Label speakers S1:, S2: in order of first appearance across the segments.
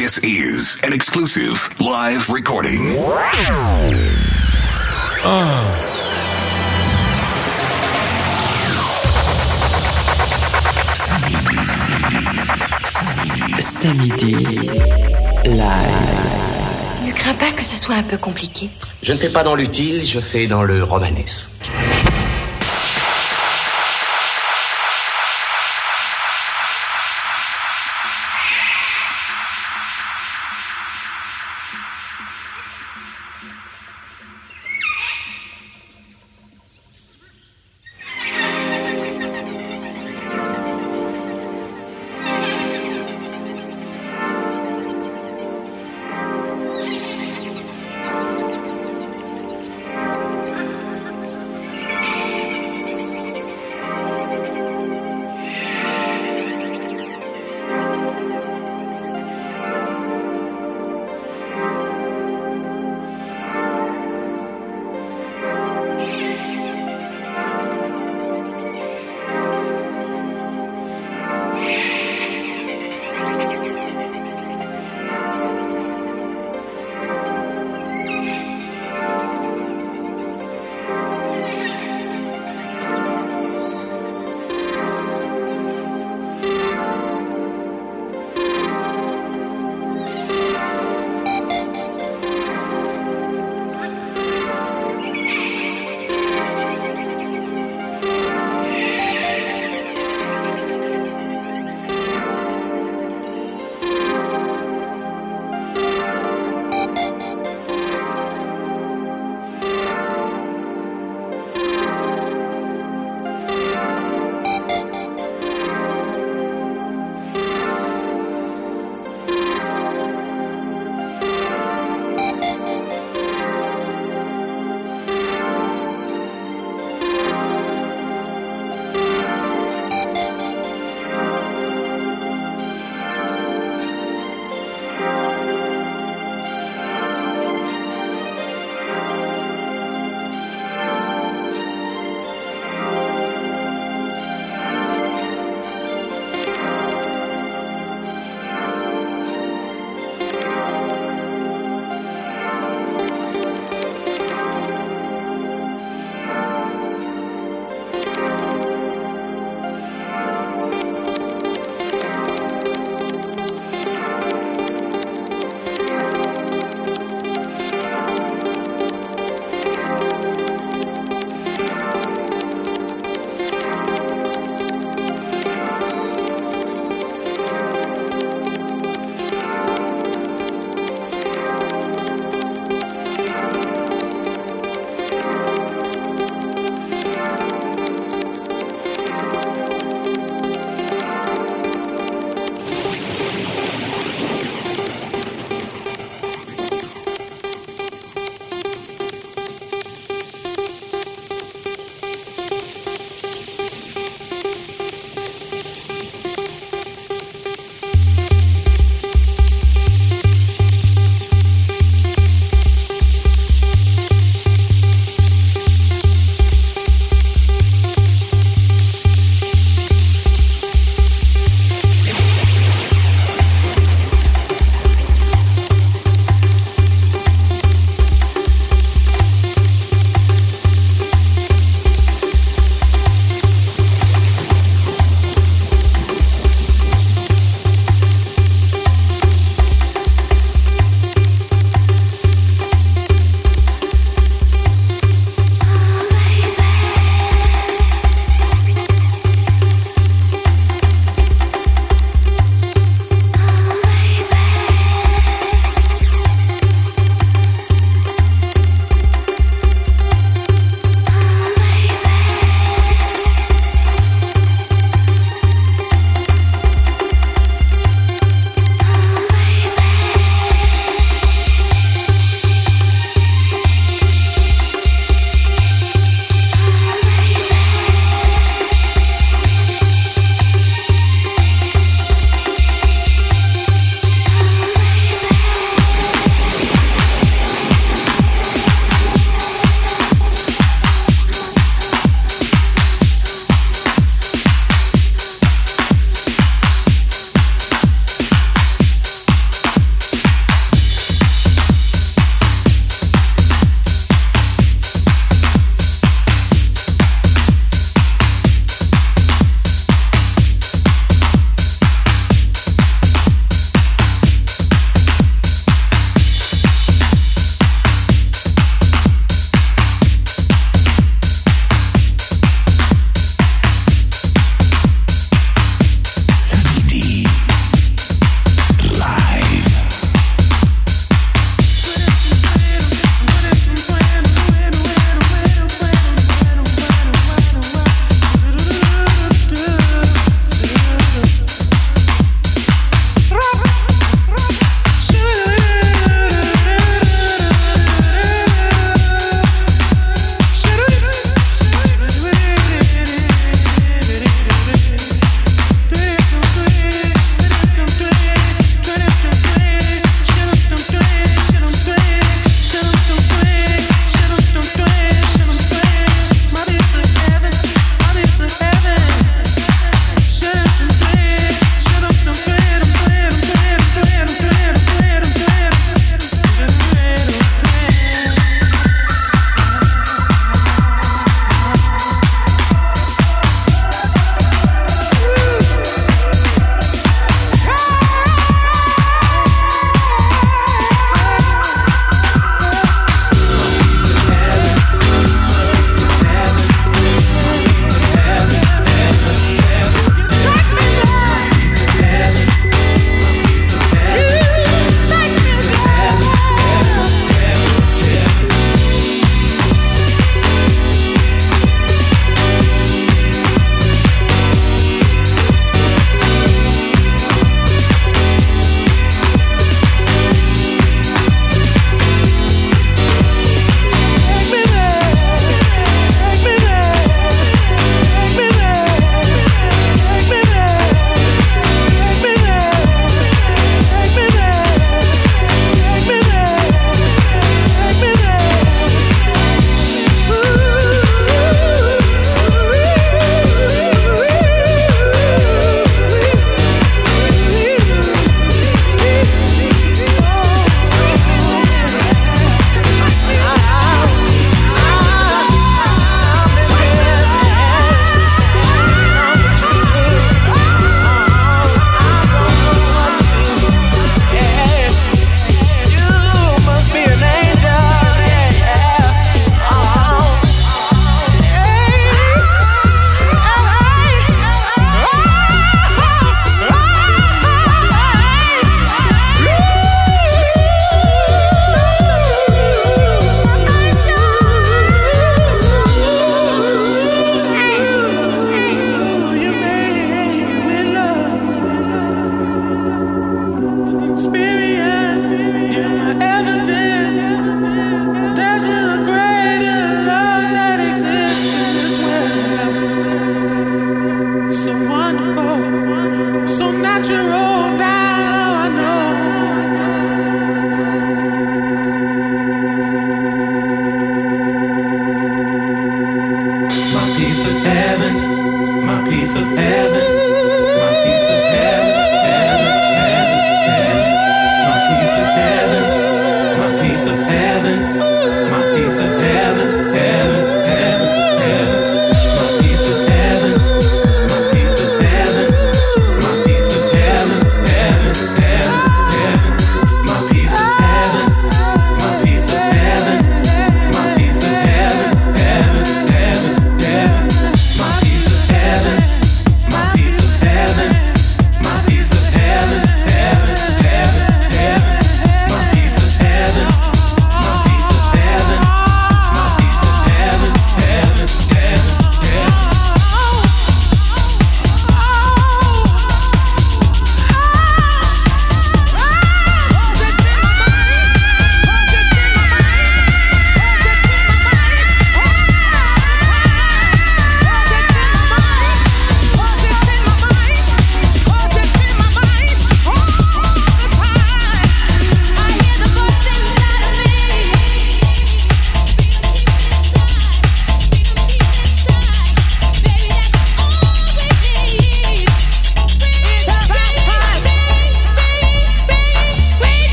S1: This is an exclusive live recording.
S2: Samedi live.
S3: Ne crains pas que ce soit un peu compliqué.
S4: Je ne fais pas dans l'utile, je fais dans le romanesque.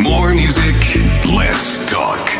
S2: More
S5: music, less talk.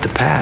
S5: The past.